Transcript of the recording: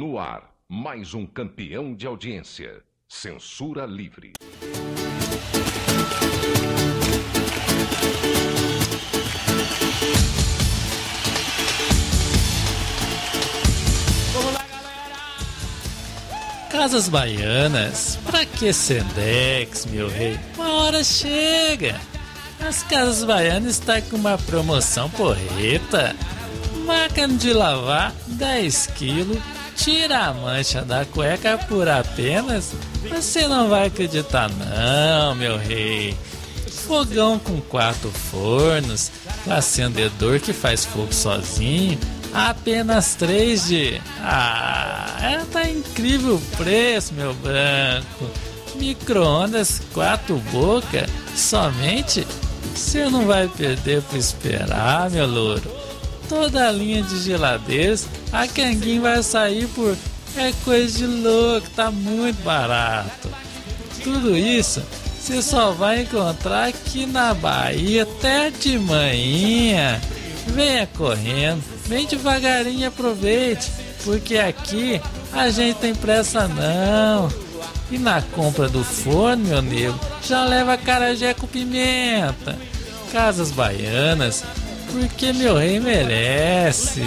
No ar, mais um campeão de audiência. Censura livre. Casas Baianas, pra que Sendex, meu rei? Uma hora chega! As Casas Baianas está com uma promoção porreta. Máquina de lavar 10 quilos, tira a mancha da cueca por apenas. Você não vai acreditar não, meu rei. Fogão com quatro fornos, acendedor que faz fogo sozinho Apenas 3 de. Ah, é, tá incrível o preço, meu branco. Micro-ondas, quatro boca, somente. Você não vai perder por esperar, meu louro. Toda a linha de geladeiras, a Kanguin vai sair por. É coisa de louco, tá muito barato. Tudo isso você só vai encontrar aqui na Bahia até de manhã. Venha correndo, vem devagarinho e aproveite, porque aqui a gente tem pressa não. E na compra do forno, meu nego, já leva carajé com pimenta. Casas baianas, porque meu rei merece.